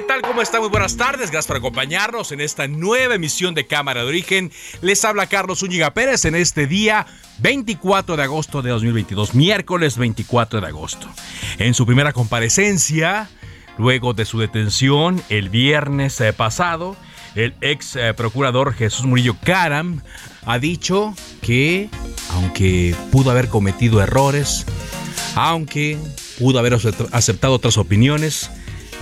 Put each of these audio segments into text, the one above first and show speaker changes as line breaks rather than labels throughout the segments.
¿Qué tal? ¿Cómo está? Muy buenas tardes. Gracias por acompañarnos en esta nueva emisión de Cámara de Origen. Les habla Carlos Úñiga Pérez en este día 24 de agosto de 2022, miércoles 24 de agosto. En su primera comparecencia, luego de su detención el viernes eh, pasado, el ex eh, procurador Jesús Murillo Caram ha dicho que, aunque pudo haber cometido errores, aunque pudo haber aceptado otras opiniones,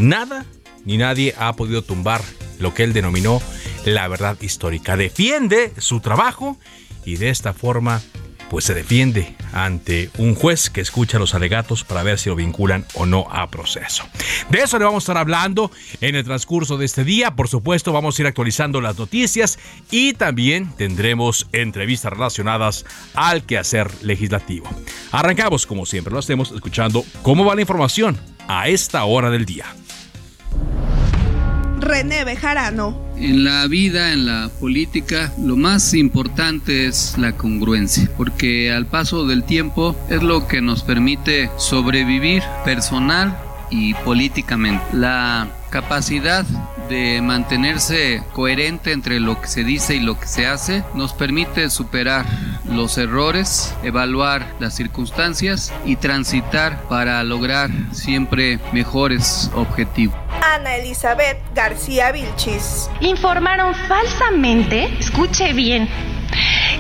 nada ni nadie ha podido tumbar lo que él denominó la verdad histórica. Defiende su trabajo y de esta forma pues se defiende ante un juez que escucha los alegatos para ver si lo vinculan o no a proceso. De eso le vamos a estar hablando en el transcurso de este día. Por supuesto, vamos a ir actualizando las noticias y también tendremos entrevistas relacionadas al quehacer legislativo. Arrancamos, como siempre lo hacemos, escuchando cómo va la información a esta hora del día.
René Bejarano.
En la vida, en la política, lo más importante es la congruencia, porque al paso del tiempo es lo que nos permite sobrevivir personal y políticamente. La capacidad de mantenerse coherente entre lo que se dice y lo que se hace nos permite superar los errores, evaluar las circunstancias y transitar para lograr siempre mejores objetivos.
Ana Elizabeth García Vilchis.
Informaron falsamente, escuche bien,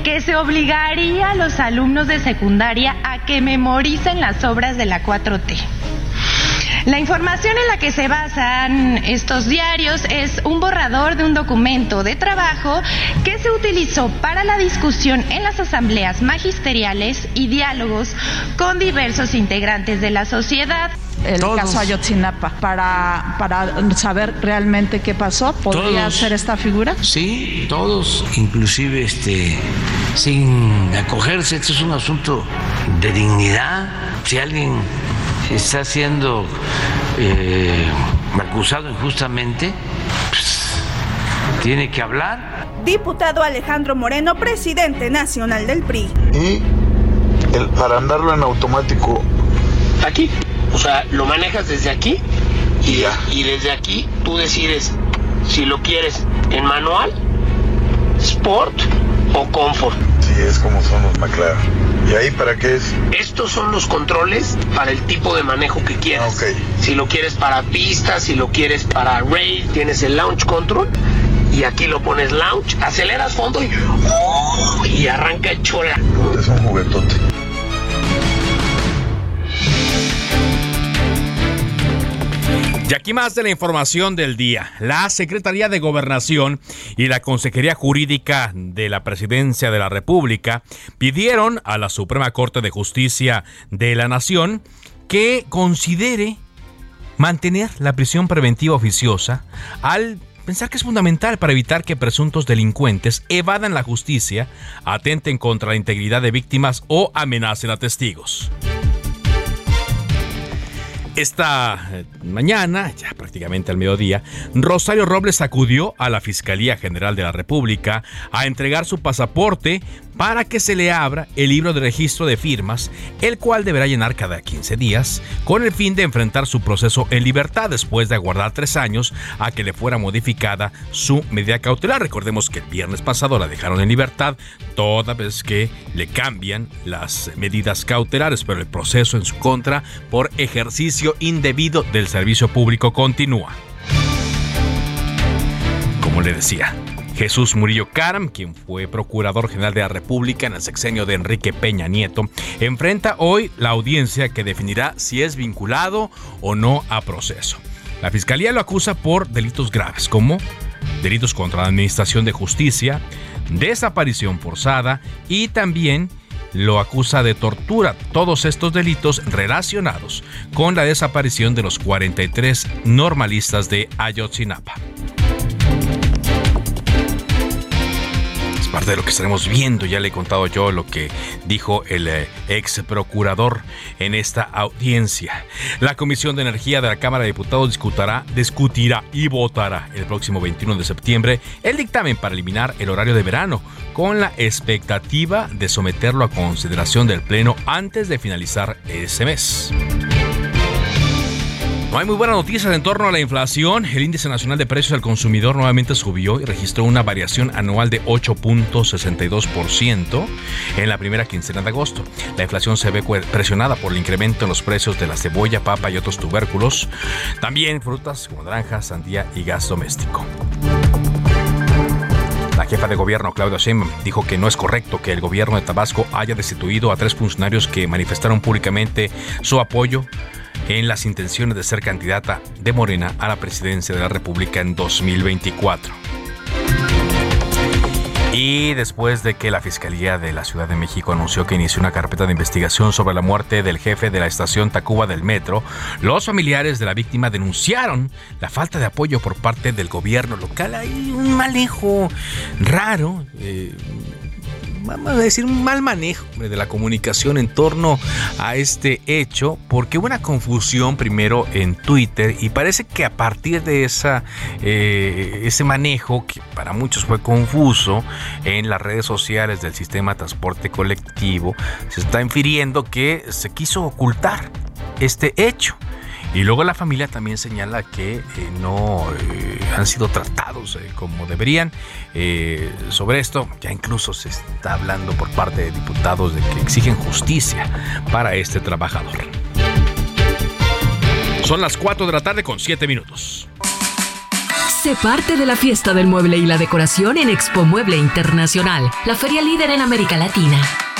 que se obligaría a los alumnos de secundaria a que memoricen las obras de la 4T. La información en la que se basan estos diarios es un borrador de un documento de trabajo que se utilizó para la discusión en las asambleas magisteriales y diálogos con diversos integrantes de la sociedad.
El caso Ayotzinapa, para, para saber realmente qué pasó, ¿podría ser esta figura?
Sí, todos, inclusive este, sin acogerse, esto es un asunto de dignidad. Si alguien está siendo eh, acusado injustamente, pues, tiene que hablar.
Diputado Alejandro Moreno, presidente nacional del PRI.
Y el, para andarlo en automático.
Aquí. O sea, lo manejas desde aquí y, y desde aquí tú decides si lo quieres en manual, sport o confort.
Sí, es como son los McLaren. ¿Y ahí para qué es?
Estos son los controles para el tipo de manejo que quieras.
Ah.
Si lo quieres para pista, si lo quieres para rail, tienes el launch control. Y aquí lo pones launch, aceleras fondo y, ¡oh! y arranca el chola.
Es un juguetote.
Y aquí más de la información del día. La Secretaría de Gobernación y la Consejería Jurídica de la Presidencia de la República pidieron a la Suprema Corte de Justicia de la Nación que considere mantener la prisión preventiva oficiosa al pensar que es fundamental para evitar que presuntos delincuentes evadan la justicia, atenten contra la integridad de víctimas o amenacen a testigos. Esta eh, mañana, ya prácticamente al mediodía, Rosario Robles acudió a la Fiscalía General de la República a entregar su pasaporte para que se le abra el libro de registro de firmas, el cual deberá llenar cada 15 días, con el fin de enfrentar su proceso en libertad después de aguardar tres años a que le fuera modificada su medida cautelar. Recordemos que el viernes pasado la dejaron en libertad toda vez que le cambian las medidas cautelares, pero el proceso en su contra por ejercicio indebido del servicio público continúa. Como le decía, Jesús Murillo Caram, quien fue Procurador General de la República en el sexenio de Enrique Peña Nieto, enfrenta hoy la audiencia que definirá si es vinculado o no a proceso. La Fiscalía lo acusa por delitos graves como delitos contra la Administración de Justicia, desaparición forzada y también lo acusa de tortura. Todos estos delitos relacionados con la desaparición de los 43 normalistas de Ayotzinapa. Parte de lo que estaremos viendo. Ya le he contado yo lo que dijo el eh, ex procurador en esta audiencia. La Comisión de Energía de la Cámara de Diputados discutirá, discutirá y votará el próximo 21 de septiembre el dictamen para eliminar el horario de verano, con la expectativa de someterlo a consideración del Pleno antes de finalizar ese mes. No hay muy buenas noticias en torno a la inflación. El índice nacional de precios al consumidor nuevamente subió y registró una variación anual de 8.62% en la primera quincena de agosto. La inflación se ve presionada por el incremento en los precios de la cebolla, papa y otros tubérculos. También frutas como naranja, sandía y gas doméstico. La jefa de gobierno, Claudia Sheinbaum, dijo que no es correcto que el gobierno de Tabasco haya destituido a tres funcionarios que manifestaron públicamente su apoyo en las intenciones de ser candidata de Morena a la presidencia de la República en 2024. Y después de que la Fiscalía de la Ciudad de México anunció que inició una carpeta de investigación sobre la muerte del jefe de la estación Tacuba del Metro, los familiares de la víctima denunciaron la falta de apoyo por parte del gobierno local. Hay un manejo raro. Eh, vamos a decir, un mal manejo de la comunicación en torno a este hecho, porque hubo una confusión primero en Twitter y parece que a partir de esa, eh, ese manejo, que para muchos fue confuso, en las redes sociales del sistema de transporte colectivo, se está infiriendo que se quiso ocultar este hecho. Y luego la familia también señala que eh, no eh, han sido tratados eh, como deberían. sobre esto ya incluso se está hablando por parte de diputados de que exigen justicia para este trabajador. Son las 4 de la tarde con 7 minutos.
Sé parte de la fiesta del mueble y la decoración en Expo Mueble Internacional, la feria líder en América Latina.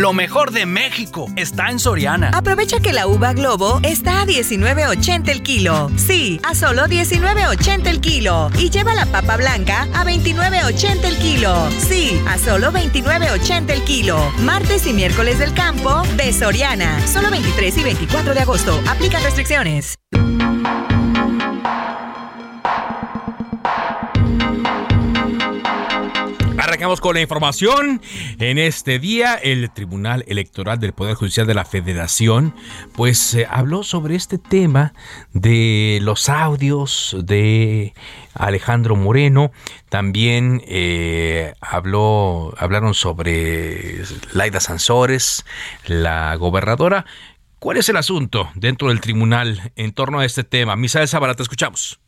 Lo mejor de México está en Soriana.
Aprovecha que la uva Globo está a 19.80 el kilo. Sí, a solo 19.80 el kilo. Y lleva la papa blanca a 29.80 el kilo. Sí, a solo 29.80 el kilo. Martes y miércoles del campo de Soriana. Solo 23 y 24 de agosto. Aplican restricciones.
Arrancamos con la información. En este día, el Tribunal Electoral del Poder Judicial de la Federación, pues eh, habló sobre este tema de los audios de Alejandro Moreno. También eh, habló, hablaron sobre Laida Sansores, la gobernadora. ¿Cuál es el asunto dentro del tribunal en torno a este tema? Misael Zavala, te escuchamos.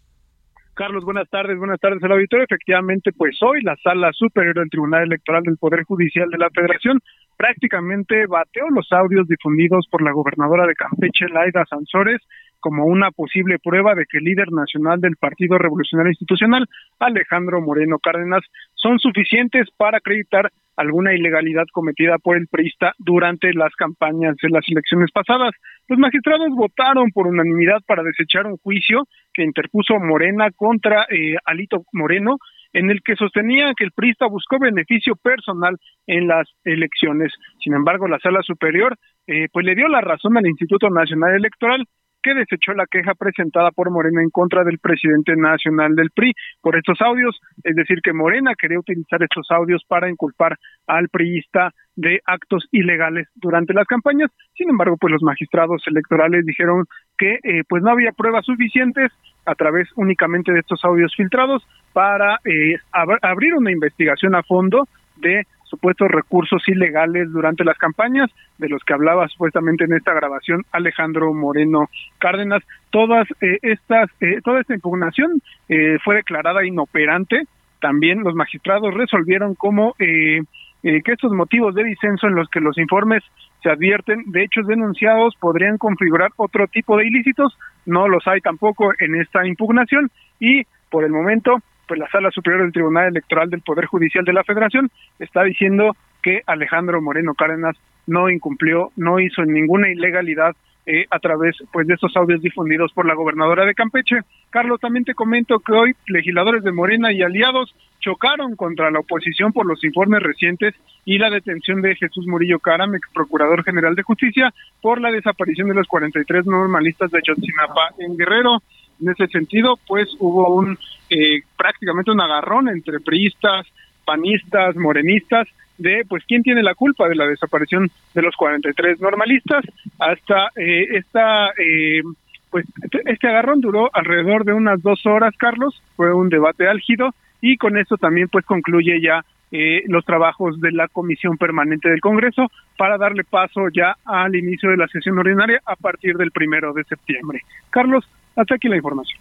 Carlos, buenas tardes, buenas tardes al auditorio. Efectivamente, pues hoy la Sala Superior del Tribunal Electoral del Poder Judicial de la Federación prácticamente bateó los audios difundidos por la gobernadora de Campeche, Laida Sansores, como una posible prueba de que el líder nacional del Partido Revolucionario Institucional, Alejandro Moreno Cárdenas, son suficientes para acreditar alguna ilegalidad cometida por el priista durante las campañas de las elecciones pasadas. Los magistrados votaron por unanimidad para desechar un juicio que interpuso Morena contra eh, Alito Moreno, en el que sostenía que el priista buscó beneficio personal en las elecciones. Sin embargo, la sala superior eh, pues le dio la razón al Instituto Nacional Electoral que desechó la queja presentada por Morena en contra del presidente nacional del PRI por estos audios, es decir, que Morena quería utilizar estos audios para inculpar al priista de actos ilegales durante las campañas. Sin embargo, pues los magistrados electorales dijeron que eh, pues no había pruebas suficientes a través únicamente de estos audios filtrados para eh, abrir una investigación a fondo de supuestos recursos ilegales durante las campañas, de los que hablaba supuestamente en esta grabación Alejandro Moreno Cárdenas. Todas eh, estas, eh, toda esta impugnación eh, fue declarada inoperante. También los magistrados resolvieron como que estos motivos de disenso en los que los informes se advierten de hechos denunciados podrían configurar otro tipo de ilícitos. No los hay tampoco en esta impugnación y por el momento pues la Sala Superior del Tribunal Electoral del Poder Judicial de la Federación está diciendo que Alejandro Moreno Cárdenas no incumplió, no hizo ninguna ilegalidad eh, a través pues de estos audios difundidos por la gobernadora de Campeche. Carlos, también te comento que hoy legisladores de Morena y aliados chocaron contra la oposición por los informes recientes y la detención de Jesús Murillo Caram, procurador general de justicia, por la desaparición de los 43 normalistas de Chotzinapa en Guerrero. En ese sentido, pues hubo un eh, prácticamente un agarrón entre priistas, panistas, morenistas, de pues quién tiene la culpa de la desaparición de los 43 normalistas hasta eh, esta eh, pues este agarrón duró alrededor de unas dos horas Carlos fue un debate álgido y con esto también pues concluye ya eh, los trabajos de la comisión permanente del Congreso para darle paso ya al inicio de la sesión ordinaria a partir del primero de septiembre. Carlos hasta aquí la información.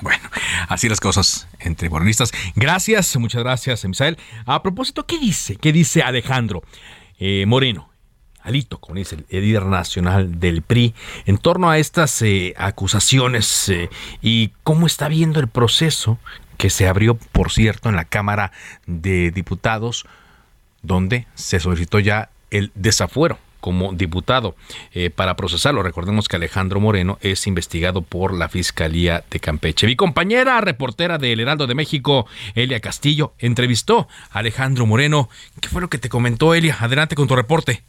Bueno, así las cosas entre morenistas. Gracias, muchas gracias, Misael. A propósito, ¿qué dice? ¿Qué dice Alejandro eh, Moreno? Alito, como dice el líder nacional del PRI, en torno a estas eh, acusaciones eh, y cómo está viendo el proceso que se abrió, por cierto, en la Cámara de Diputados, donde se solicitó ya el desafuero como diputado eh, para procesarlo. Recordemos que Alejandro Moreno es investigado por la Fiscalía de Campeche. Mi compañera reportera del Heraldo de México, Elia Castillo, entrevistó a Alejandro Moreno. ¿Qué fue lo que te comentó Elia? Adelante con tu reporte.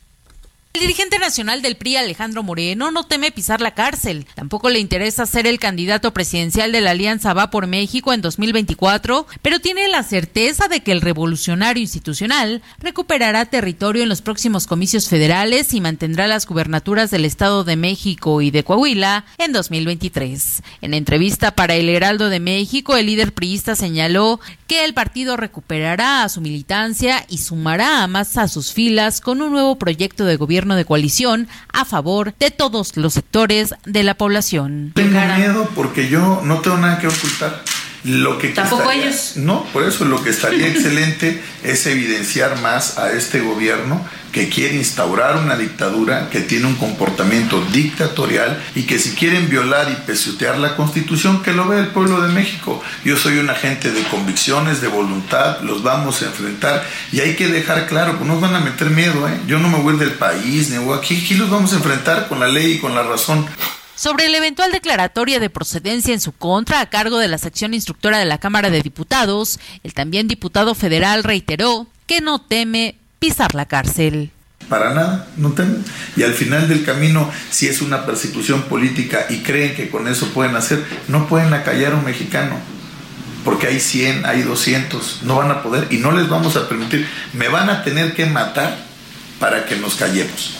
El dirigente nacional del PRI, Alejandro Moreno, no teme pisar la cárcel. Tampoco le interesa ser el candidato presidencial de la Alianza Va por México en 2024, pero tiene la certeza de que el revolucionario institucional recuperará territorio en los próximos comicios federales y mantendrá las gubernaturas del Estado de México y de Coahuila en 2023. En entrevista para El Heraldo de México, el líder priista señaló que el partido recuperará a su militancia y sumará a más a sus filas con un nuevo proyecto de gobierno de coalición a favor de todos los sectores de la población.
Tengo miedo porque yo no tengo nada que ocultar. Lo que
Tampoco ellos.
No, por eso lo que estaría excelente es evidenciar más a este gobierno que quiere instaurar una dictadura, que tiene un comportamiento dictatorial y que si quieren violar y pesutear la constitución, que lo vea el pueblo de México. Yo soy un agente de convicciones, de voluntad, los vamos a enfrentar y hay que dejar claro, que no nos van a meter miedo, ¿eh? yo no me voy del país, ni voy aquí, aquí los vamos a enfrentar con la ley y con la razón
sobre el eventual declaratoria de procedencia en su contra a cargo de la sección instructora de la Cámara de Diputados, el también diputado federal reiteró que no teme pisar la cárcel.
Para nada, no temen. Y al final del camino, si es una persecución política y creen que con eso pueden hacer, no pueden acallar a un mexicano. Porque hay 100, hay 200, no van a poder y no les vamos a permitir. Me van a tener que matar para que nos callemos.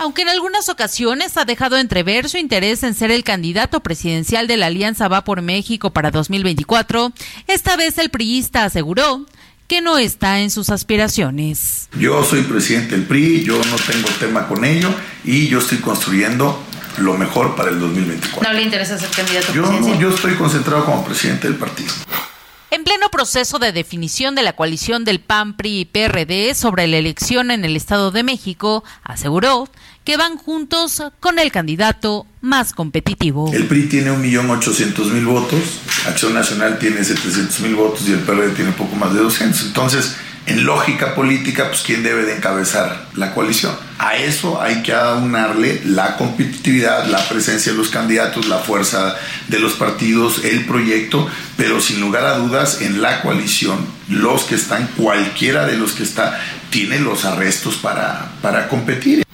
Aunque en algunas ocasiones ha dejado entrever su interés en ser el candidato presidencial de la Alianza Va por México para 2024, esta vez el priista aseguró que no está en sus aspiraciones.
Yo soy presidente del PRI, yo no tengo tema con ello y yo estoy construyendo lo mejor para el 2024.
¿No le interesa ser candidato
yo,
presidencial?
Yo estoy concentrado como presidente del partido.
En pleno proceso de definición de la coalición del PAN, PRI y PRD sobre la elección en el Estado de México, aseguró que van juntos con el candidato más competitivo.
El PRI tiene 1.800.000 votos, Acción Nacional tiene 700.000 votos y el PRD tiene poco más de 200. Entonces, en lógica política, pues quién debe de encabezar la coalición. A eso hay que aunarle la competitividad, la presencia de los candidatos, la fuerza de los partidos, el proyecto, pero sin lugar a dudas en la coalición, los que están, cualquiera de los que está, tiene los arrestos para, para competir.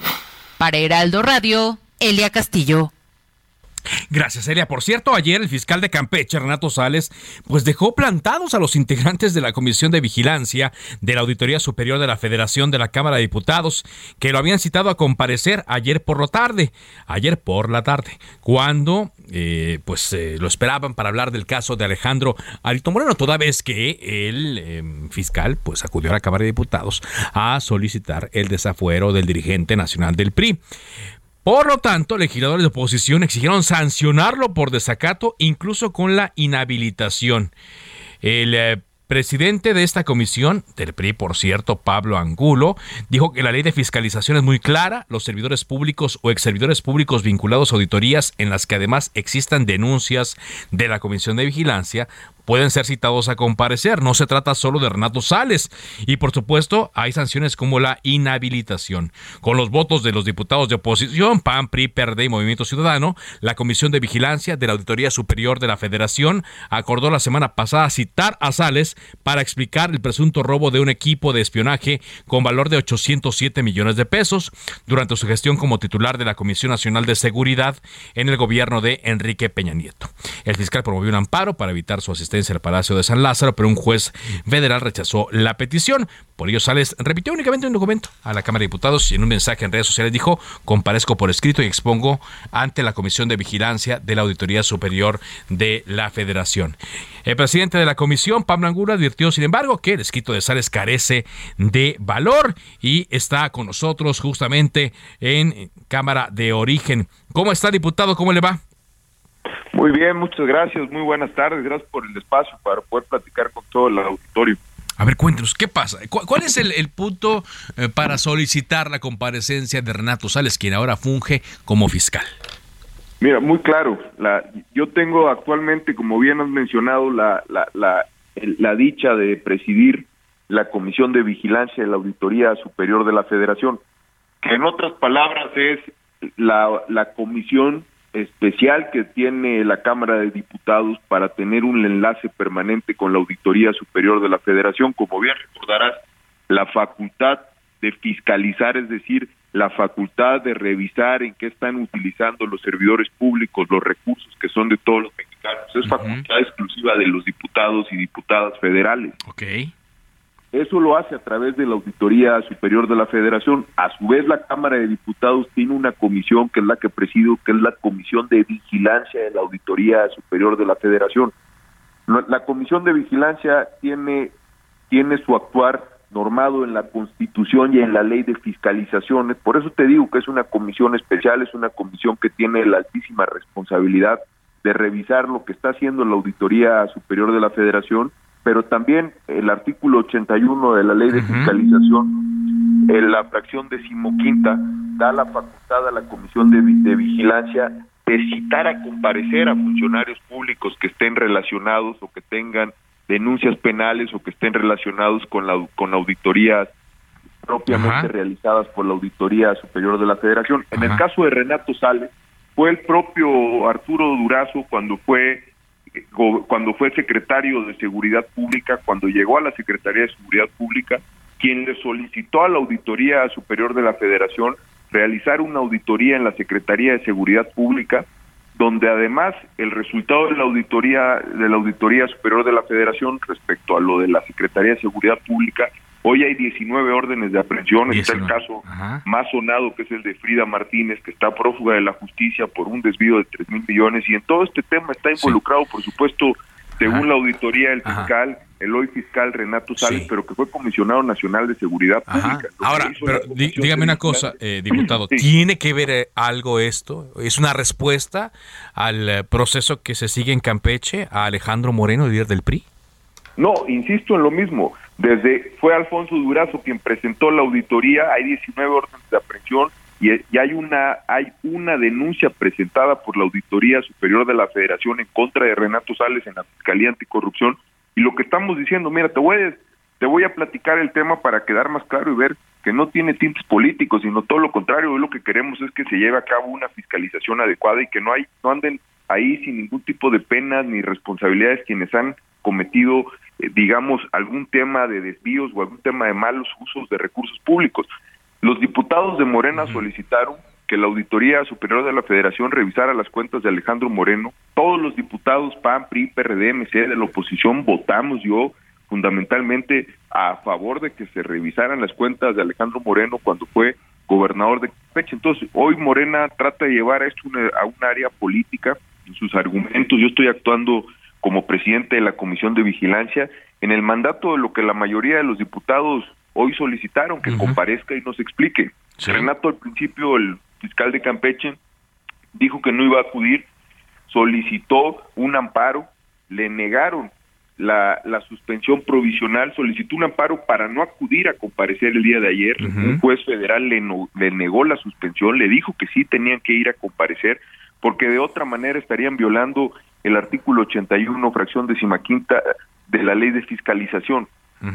Para Heraldo Radio, Elia Castillo.
Gracias, Elia. Por cierto, ayer el fiscal de Campeche, Renato Sales, pues dejó plantados a los integrantes de la Comisión de Vigilancia de la Auditoría Superior de la Federación de la Cámara de Diputados, que lo habían citado a comparecer ayer por la tarde, ayer por la tarde, cuando eh, pues eh, lo esperaban para hablar del caso de Alejandro Alito Moreno, toda vez que el em, fiscal pues acudió a la Cámara de Diputados a solicitar el desafuero del dirigente nacional del PRI. Por lo tanto, legisladores de oposición exigieron sancionarlo por desacato, incluso con la inhabilitación. El eh, presidente de esta comisión, del PRI, por cierto, Pablo Angulo, dijo que la ley de fiscalización es muy clara. Los servidores públicos o ex servidores públicos vinculados a auditorías en las que además existan denuncias de la Comisión de Vigilancia pueden ser citados a comparecer. No se trata solo de Renato Sales. Y por supuesto, hay sanciones como la inhabilitación. Con los votos de los diputados de oposición, PAN, PRI, PRD y Movimiento Ciudadano, la Comisión de Vigilancia de la Auditoría Superior de la Federación acordó la semana pasada citar a Sales para explicar el presunto robo de un equipo de espionaje con valor de 807 millones de pesos durante su gestión como titular de la Comisión Nacional de Seguridad en el gobierno de Enrique Peña Nieto. El fiscal promovió un amparo para evitar su asistencia en el Palacio de San Lázaro, pero un juez federal rechazó la petición. Por ello, Sales repitió únicamente un documento a la Cámara de Diputados y en un mensaje en redes sociales dijo, comparezco por escrito y expongo ante la Comisión de Vigilancia de la Auditoría Superior de la Federación. El presidente de la comisión, Pablo Angulo, advirtió, sin embargo, que el escrito de Sales carece de valor y está con nosotros justamente en Cámara de Origen. ¿Cómo está, diputado? ¿Cómo le va?
Muy bien, muchas gracias, muy buenas tardes, gracias por el espacio para poder platicar con todo el auditorio.
A ver, cuéntenos, ¿qué pasa? ¿Cuál es el, punto eh, para solicitar la comparecencia de Renato Sales, quien ahora funge como fiscal?
Mira, muy claro, la, yo tengo actualmente, como bien has mencionado, la, la, la, la dicha de presidir la Comisión de Vigilancia de la Auditoría Superior de la Federación, que en otras palabras es la, la comisión especial que tiene la Cámara de Diputados para tener un enlace permanente con la Auditoría Superior de la Federación, como bien recordarás, la facultad de fiscalizar, es decir, la facultad de revisar en qué están utilizando los servidores públicos los recursos que son de todos los mexicanos. Es facultad exclusiva de los diputados y diputadas federales.
Okay.
Eso lo hace a través de la Auditoría Superior de la Federación. A su vez, la Cámara de Diputados tiene una comisión que es la que presido, que es la Comisión de Vigilancia de la Auditoría Superior de la Federación. La Comisión de Vigilancia tiene, tiene su actuar normado en la Constitución y en la Ley de Fiscalizaciones. Por eso te digo que es una comisión especial, es una comisión que tiene la altísima responsabilidad de revisar lo que está haciendo la Auditoría Superior de la Federación pero también el artículo 81 de la ley de fiscalización, en la fracción decimoquinta, da la facultad a la Comisión de, Vigilancia de citar a comparecer a funcionarios públicos que estén relacionados o que tengan denuncias penales o que estén relacionados con la con auditorías propiamente realizadas por la Auditoría Superior de la Federación. En el caso de Renato Sales, fue el propio Arturo Durazo cuando fue cuando fue secretario de Seguridad Pública, cuando llegó a la Secretaría de Seguridad Pública, quien le solicitó a la Auditoría Superior de la Federación realizar una auditoría en la Secretaría de Seguridad Pública, donde además el resultado de la auditoría de la Auditoría Superior de la Federación respecto a lo de la Secretaría de Seguridad Pública Hoy hay 19 órdenes de aprehensión. Está el caso más sonado, que es el de Frida Martínez, que está prófuga de la justicia por un desvío de 3 mil millones. Y en todo este tema está involucrado, por supuesto, según la auditoría del fiscal, el hoy fiscal Renato Sales, pero que fue comisionado nacional de seguridad pública.
Ahora, pero dígame una cosa, eh, diputado, ¿tiene que ver eh, algo esto? ¿Es una respuesta al eh, proceso que se sigue en Campeche a Alejandro Moreno, líder del PRI?
No, insisto en lo mismo. Desde fue Alfonso Durazo quien presentó la auditoría, hay 19 órdenes de aprehensión y, hay una hay una denuncia presentada por la Auditoría Superior de la Federación en contra de Renato Sales en la Fiscalía Anticorrupción. Y lo que estamos diciendo, mira, te voy a, te voy a platicar el tema para quedar más claro y ver que no tiene tintes políticos, sino todo lo contrario, lo que queremos es que se lleve a cabo una fiscalización adecuada y que no hay no anden ahí sin ningún tipo de penas ni responsabilidades quienes han cometido digamos, algún tema de desvíos o algún tema de malos usos de recursos públicos. Los diputados de Morena solicitaron que la Auditoría Superior de la Federación revisara las cuentas de Alejandro Moreno. Todos los diputados PAN, PRI, PRD, MC de la oposición votamos yo fundamentalmente a favor de que se revisaran las cuentas de Alejandro Moreno cuando fue gobernador de Campeche. Entonces, hoy Morena trata de llevar esto a un área política en sus argumentos. Yo estoy actuando como presidente de la Comisión de Vigilancia en el mandato de lo que la mayoría de los diputados hoy solicitaron que comparezca y nos explique. Renato al principio, el fiscal de Campeche, dijo que no iba a acudir, solicitó un amparo, le negaron la, la suspensión provisional, solicitó un amparo para no acudir a comparecer el día de ayer. Un juez federal le, le negó la suspensión, le dijo que sí tenían que ir a comparecer, porque de otra manera estarían violando el artículo 81, fracción decimaquinta de la ley de fiscalización.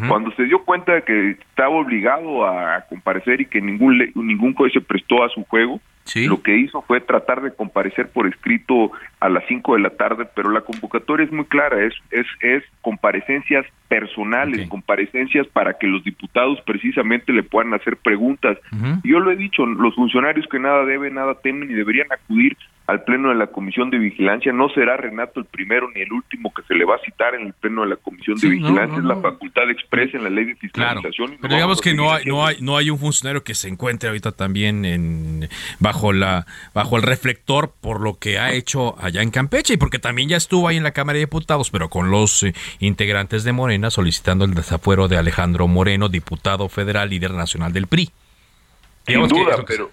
Cuando se dio cuenta de que estaba obligado a comparecer y que ningún ningún juez se prestó a su juego, lo que hizo fue tratar de comparecer por escrito a las 5 de la tarde, pero la convocatoria es muy clara, es es es comparecencias personales, comparecencias para que los diputados precisamente le puedan hacer preguntas. Yo lo he dicho, los funcionarios que nada deben, nada temen y deberían acudir al pleno de la Comisión de Vigilancia. No será Renato el primero ni el último que se le va a citar en el pleno de la Comisión de Vigilancia. es la facultad expresa en la ley de fiscalización.
pero digamos que no hay, no hay, no hay un funcionario que se encuentre ahorita también en bajo la bajo el reflector por lo que ha hecho allá en Campeche y porque también ya estuvo ahí en la Cámara de Diputados, pero con los eh, integrantes de Morena solicitando el desafuero de Alejandro Moreno, diputado federal, líder nacional del PRI.
Sin duda, pero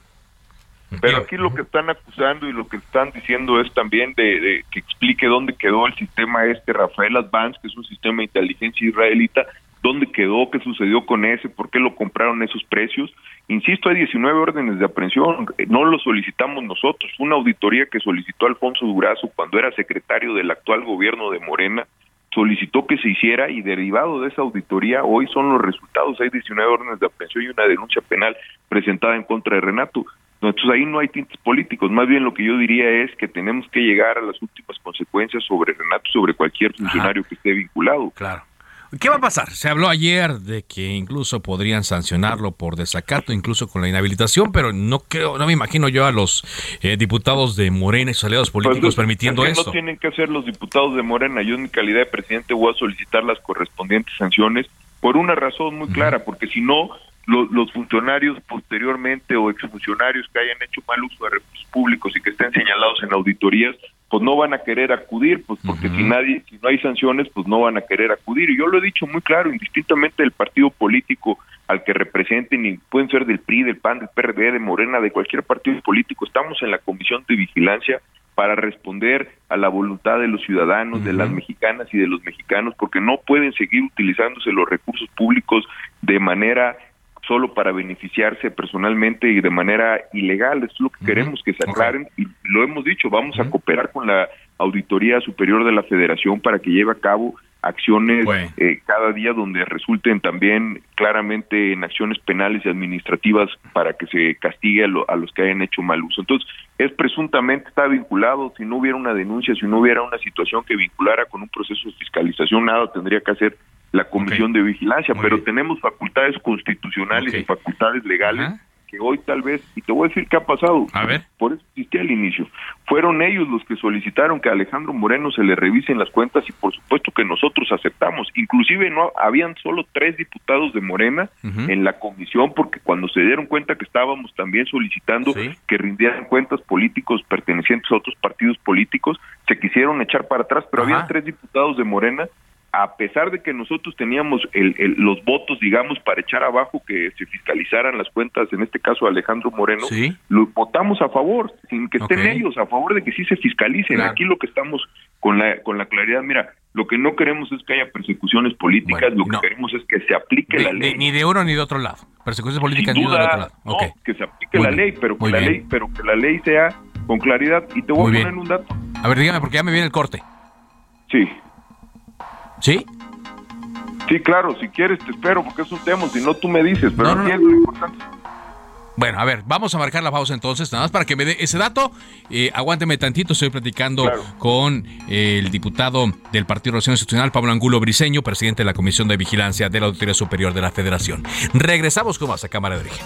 pero aquí lo que están acusando y lo que están diciendo es también de, que explique dónde quedó el sistema este Rafael Advance, que es un sistema de inteligencia israelita, dónde quedó, qué sucedió con ese, por qué lo compraron esos precios. Insisto, hay 19 órdenes de aprehensión, no lo solicitamos nosotros, una auditoría que solicitó Alfonso Durazo cuando era secretario del actual gobierno de Morena, solicitó que se hiciera y derivado de esa auditoría hoy son los resultados, hay 19 órdenes de aprehensión y una denuncia penal presentada en contra de Renato. Entonces ahí no hay tintes políticos, más bien lo que yo diría es que tenemos que llegar a las últimas consecuencias sobre Renato, sobre cualquier funcionario que esté vinculado.
Claro. ¿Qué va a pasar? Se habló ayer de que incluso podrían sancionarlo por desacato, incluso con la inhabilitación, pero no creo, no me imagino yo a los eh, diputados de Morena y sus aliados pues, políticos permitiendo
¿qué
eso.
No tienen que hacer los diputados de Morena. Yo en mi calidad de presidente voy a solicitar las correspondientes sanciones por una razón muy clara, porque si no los, funcionarios posteriormente o exfuncionarios que hayan hecho mal uso de recursos públicos y que estén señalados en auditorías, pues no van a querer acudir, pues porque si nadie, si no hay sanciones, pues no van a querer acudir. Y yo lo he dicho muy claro, indistintamente del partido político al que representen, y pueden ser del PRI, del PAN, del PRD, de Morena, de cualquier partido político, estamos en la comisión de vigilancia para responder a la voluntad de los ciudadanos, de las mexicanas y de los mexicanos, porque no pueden seguir utilizándose los recursos públicos de manera solo para beneficiarse personalmente y de manera ilegal. es lo que queremos que se aclaren y lo hemos dicho, vamos a cooperar con la Auditoría Superior de la Federación para que lleve a cabo acciones eh, cada día donde resulten también claramente en acciones penales y administrativas para que se castigue a, a, los que hayan hecho mal uso. Entonces, es presuntamente está vinculado, si no hubiera una denuncia, si no hubiera una situación que vinculara con un proceso de fiscalización, nada tendría que hacer la comisión de vigilancia, pero tenemos facultades constitucionales y facultades legales que hoy tal vez, y te voy a decir qué ha pasado,
a ver.
por eso existía al inicio, fueron ellos los que solicitaron que a Alejandro Moreno se le revisen las cuentas y por supuesto que nosotros aceptamos, inclusive no habían solo tres diputados de Morena en la comisión porque cuando se dieron cuenta que estábamos también solicitando que rindieran cuentas políticos pertenecientes a otros partidos políticos, se quisieron echar para atrás, pero habían tres diputados de Morena a pesar de que nosotros teníamos los votos, digamos, para echar abajo que se fiscalizaran las cuentas, en este caso Alejandro Moreno, lo votamos a favor, sin que estén ellos, a favor de que sí se fiscalicen. Aquí lo que estamos con la, con la claridad, mira, lo que no queremos es que haya persecuciones políticas, lo que queremos es que se aplique la ley.
Ni de uno ni de otro lado. Persecuciones políticas ni de otro lado.
que se aplique la ley, pero que la ley, pero que la ley sea con claridad. Y te voy a poner un dato.
A ver, dígame, porque ya me viene el corte.
Sí.
¿Sí?
Sí, claro, si quieres te espero porque es un tema, si no tú me dices, pero no, lo importante.
Bueno, a ver, vamos a marcar la pausa entonces, nada más para que me dé ese dato. Eh, aguánteme tantito, estoy platicando con el diputado del Partido de Institucional, Pablo Angulo Briseño, presidente de la Comisión de Vigilancia de la Auditoría Superior de la Federación. Regresamos con más a Cámara de Origen.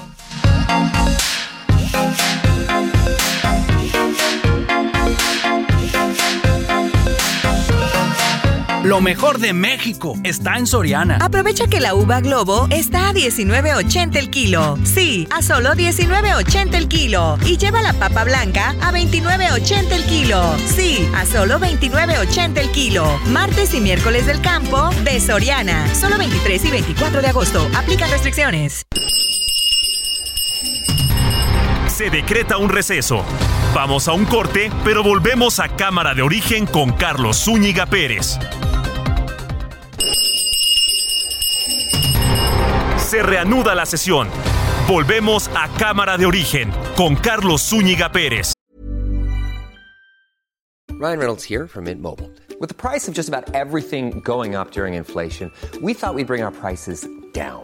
Lo mejor de México está en Soriana.
Aprovecha que la uva Globo está a 19.80 el kilo. Sí, a solo 19.80 el kilo. Y lleva la papa blanca a 29.80 el kilo. Sí, a solo 29.80 el kilo. Martes y miércoles del campo de Soriana. Solo 23 y 24 de agosto. Aplican restricciones.
Se decreta un receso. Vamos a un corte, pero volvemos a Cámara de Origen con Carlos Zúñiga Pérez. Se reanuda la sesión. Volvemos a Cámara de Origen con Carlos Zúñiga Pérez.
Ryan Reynolds here from Mint Mobile. With the price of just about everything going up during inflation, we thought we'd bring our prices down.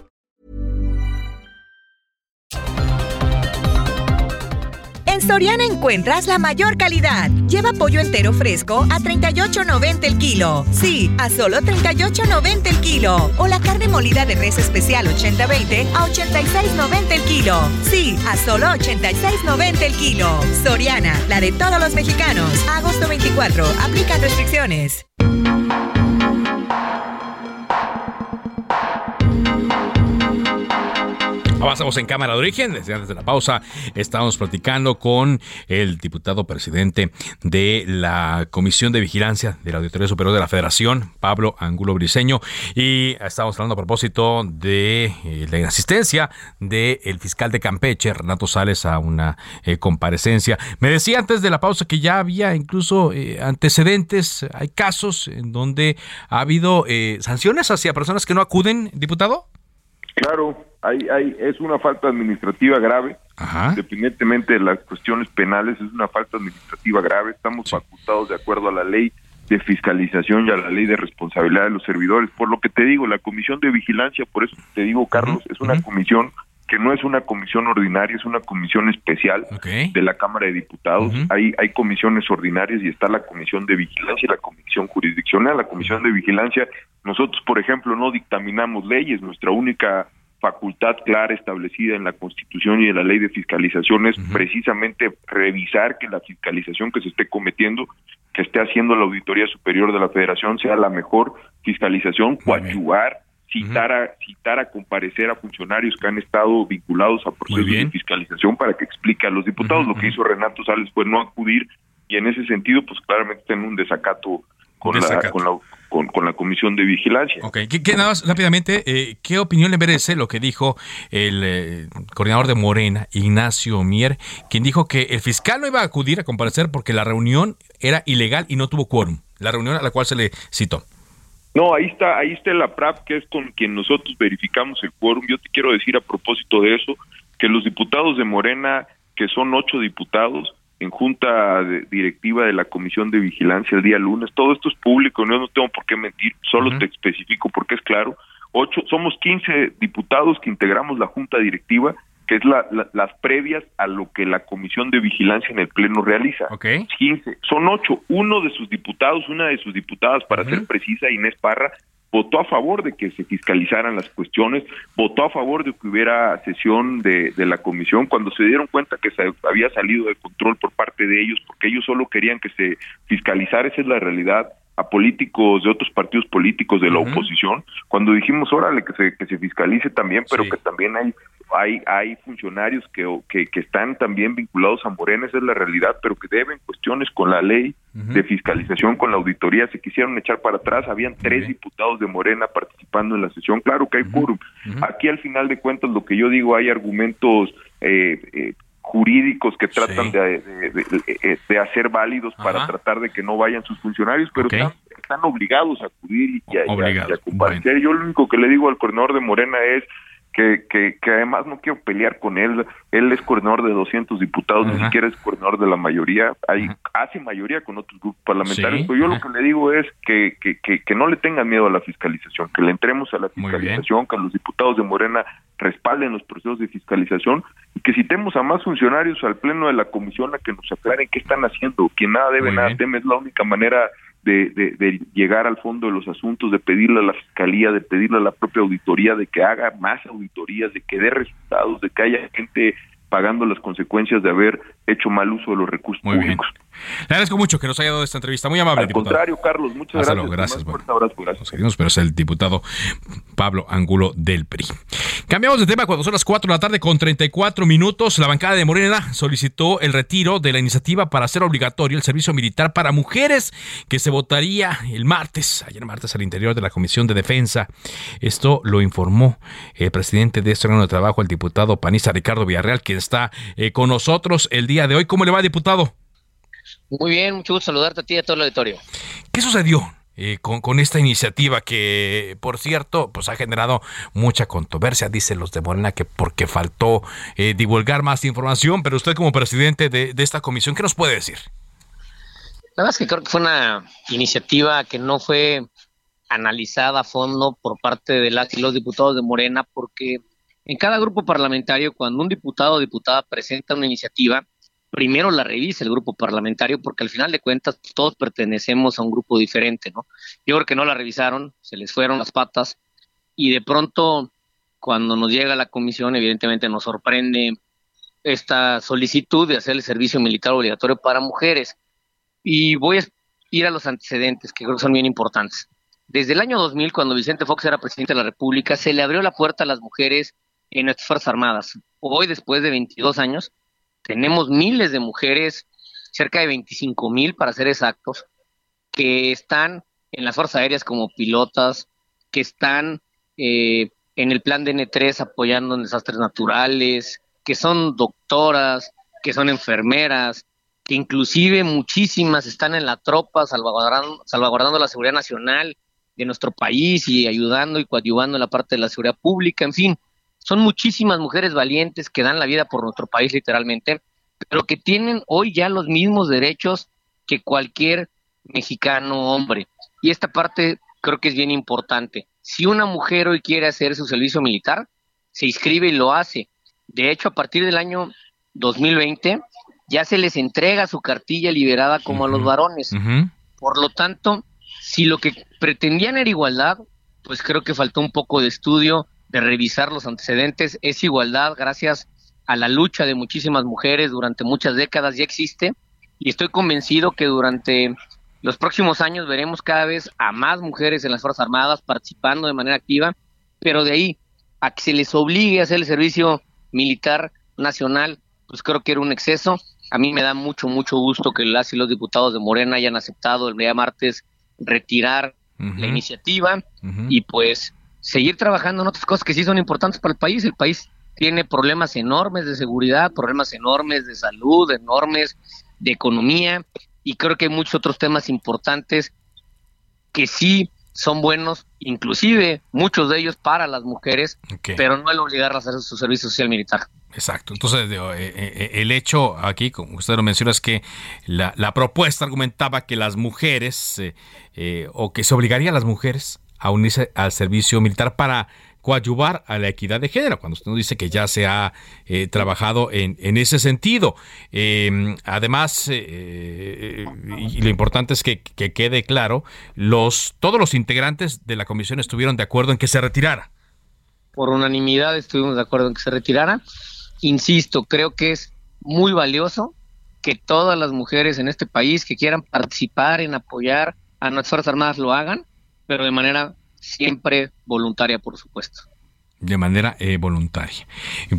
Soriana encuentras la mayor calidad. Lleva pollo entero fresco a 38.90 el kilo. Sí, a solo 38.90 el kilo. O la carne molida de res especial 80-20 a 86.90 el kilo. Sí, a solo 86.90 el kilo. Soriana, la de todos los mexicanos. Agosto 24. Aplican restricciones.
Avanzamos en Cámara de Origen. Desde antes de la pausa estamos platicando con el diputado presidente de la Comisión de Vigilancia de la Auditoría Superior de la Federación, Pablo Angulo Briseño. Y estamos hablando a propósito de eh, la inasistencia del fiscal de Campeche, Renato Sales, a una eh, comparecencia. Me decía antes de la pausa que ya había incluso eh, antecedentes, hay casos en donde ha habido sanciones hacia personas que no acuden, diputado.
Claro, hay, hay, es una falta administrativa grave, independientemente de las cuestiones penales, es una falta administrativa grave. Estamos facultados de acuerdo a la ley de fiscalización y a la ley de responsabilidad de los servidores. Por lo que te digo, la comisión de vigilancia, por eso te digo, Carlos, es una comisión que no es una comisión ordinaria, es una comisión especial de la Cámara de Diputados. hay, hay comisiones ordinarias y está la comisión de vigilancia y la comisión jurisdiccional. La comisión de vigilancia, nosotros, por ejemplo, no dictaminamos leyes, nuestra única facultad clara establecida en la Constitución y en la Ley de Fiscalización es precisamente revisar que la fiscalización que se esté cometiendo, que esté haciendo la Auditoría Superior de la Federación, sea la mejor fiscalización, coadyuvar, citar, a, citar a comparecer a funcionarios que han estado vinculados a procesos de fiscalización para que explique a los diputados. Lo que hizo Renato Sales fue no acudir y en ese sentido, pues claramente está en un desacato con, La, con, la, con, la Comisión de Vigilancia.
Ok, ¿Qué, nada más rápidamente, eh, ¿qué opinión le merece lo que dijo el eh, coordinador de Morena, Ignacio Mier, quien dijo que el fiscal no iba a acudir a comparecer porque la reunión era ilegal y no tuvo quórum? La reunión a la cual se le citó.
No, ahí está, ahí está la PRAP, que es con quien nosotros verificamos el quórum. Yo te quiero decir a propósito de eso, que los diputados de Morena, que son ocho diputados, en junta directiva de la Comisión de Vigilancia el día lunes, todo esto es público, no, no tengo por qué mentir, solo te especifico porque es claro, ocho, somos 15 diputados que integramos la junta directiva que es la, las previas a lo que la Comisión de Vigilancia en el Pleno realiza. 15, son ocho. Uno de sus diputados, una de sus diputadas, para ser precisa, Inés Parra, votó a favor de que se fiscalizaran las cuestiones, votó a favor de que hubiera sesión de, de la comisión cuando se dieron cuenta que se había salido de control por parte de ellos, porque ellos solo querían que se fiscalizara, esa es la realidad a políticos de otros partidos políticos de la oposición, cuando dijimos, órale, que se, que se fiscalice también, pero que también hay hay, hay funcionarios que, que, que, están también vinculados a Morena, esa es la realidad, pero que deben cuestiones con la ley de fiscalización, con la auditoría, se quisieron echar para atrás, habían tres diputados de Morena participando en la sesión, claro que hay quórum. Aquí al final de cuentas lo que yo digo, hay argumentos eh, eh, jurídicos que tratan de, de, hacer válidos para tratar de que no vayan sus funcionarios, pero están, obligados a acudir y a, comparecer. Yo lo único que le digo al coordinador de Morena es que, que, que, además no quiero pelear con él. Él es coordinador de 200 diputados, ni siquiera es coordinador de la mayoría. Hay, Hace mayoría con otros grupos parlamentarios. Pero yo lo que le digo es que, que, que, no le tengan miedo a la fiscalización, que le entremos a la fiscalización, que los diputados de Morena respalden los procesos de fiscalización y que citemos a más funcionarios al pleno de la comisión a que nos aclaren qué están haciendo. Quien nada debe, nada teme, es la única manera de, de, llegar al fondo de los asuntos, de pedirle a la fiscalía, de pedirle a la propia auditoría de que haga más auditorías, de que dé resultados, de que haya gente pagando las consecuencias de haber hecho mal uso de los recursos públicos.
Le agradezco mucho que nos haya dado esta entrevista. Muy amable,
Al contrario, Carlos, muchas gracias.
gracias. Nos seguimos, pero es el diputado Pablo Angulo del PRI. Cambiamos de tema cuando son las 4 de la tarde con 34 minutos. La bancada de Morena solicitó el retiro de la iniciativa para hacer obligatorio el servicio militar para mujeres que se votaría el martes, ayer martes al interior de la Comisión de Defensa. Esto lo informó el presidente de este órgano de trabajo, el diputado panista Ricardo Villarreal, quien está eh, con nosotros el día de hoy. ¿Cómo le va, diputado?
Muy bien, mucho gusto saludarte a ti y a todo el auditorio.
¿Qué sucedió eh, con, esta iniciativa que, por cierto, pues ha generado mucha controversia, dicen los de Morena, que porque faltó eh, divulgar más información, pero usted como presidente de, esta comisión, ¿qué nos puede decir?
La verdad es que creo que fue una iniciativa que no fue analizada a fondo por parte de las y los diputados de Morena, porque en cada grupo parlamentario, cuando un diputado o diputada presenta una iniciativa, primero la revisa el grupo parlamentario, porque al final de cuentas todos pertenecemos a un grupo diferente, ¿no? Yo creo que no la revisaron, se les fueron las patas, y de pronto, cuando nos llega la comisión, evidentemente nos sorprende esta solicitud de hacer el servicio militar obligatorio para mujeres. Y voy a ir a los antecedentes, que creo que son bien importantes. Desde el año 2000, cuando Vicente Fox era presidente de la República, se le abrió la puerta a las mujeres en nuestras Fuerzas Armadas. Hoy, después de 22 años, tenemos miles de mujeres, cerca de 25 mil para ser exactos, que están en las Fuerzas Aéreas como pilotas, que están eh, en el plan de N3 apoyando en desastres naturales, que son doctoras, que son enfermeras, que inclusive muchísimas están en la tropa salvaguardando, salvaguardando la seguridad nacional de nuestro país y ayudando y coadyuvando en la parte de la seguridad pública, en fin, son muchísimas mujeres valientes que dan la vida por nuestro país literalmente, pero que tienen hoy ya los mismos derechos que cualquier mexicano hombre. Y esta parte creo que es bien importante. Si una mujer hoy quiere hacer su servicio militar, se inscribe y lo hace. De hecho, a partir del año 2020 ya se les entrega su cartilla liberada como a los varones. Por lo tanto, si lo que pretendían era igualdad, pues creo que faltó un poco de estudio de revisar los antecedentes. Es igualdad gracias a la lucha de muchísimas mujeres durante muchas décadas, ya existe y estoy convencido que durante los próximos años veremos cada vez a más mujeres en las Fuerzas Armadas participando de manera activa, pero de ahí a que se les obligue a hacer el servicio militar nacional, pues creo que era un exceso. A mí me da mucho, mucho gusto que las y los diputados de Morena hayan aceptado el día martes retirar la iniciativa y pues seguir trabajando en otras cosas que sí son importantes para el país. El país tiene problemas enormes de seguridad, problemas enormes de salud, enormes de economía y creo que hay muchos otros temas importantes que sí son buenos, inclusive muchos de ellos para las mujeres, pero no el obligarlas a hacer su servicio social militar.
Exacto. Entonces, eh, eh, eh, el hecho aquí, como usted lo menciona, es que la, propuesta argumentaba que las mujeres, o que se obligaría a las mujeres a unirse al servicio militar para coadyuvar a la equidad de género, cuando usted nos dice que ya se ha eh, trabajado en, en, ese sentido. Em, además, eh, y lo importante es que, que, quede claro, los, todos los integrantes de la comisión estuvieron de acuerdo en que se retirara.
Por unanimidad estuvimos de acuerdo en que se retirara. Insisto, creo que es muy valioso que todas las mujeres en este país que quieran participar en apoyar a nuestras Fuerzas Armadas lo hagan pero de manera siempre voluntaria, por supuesto.
De manera eh, voluntaria.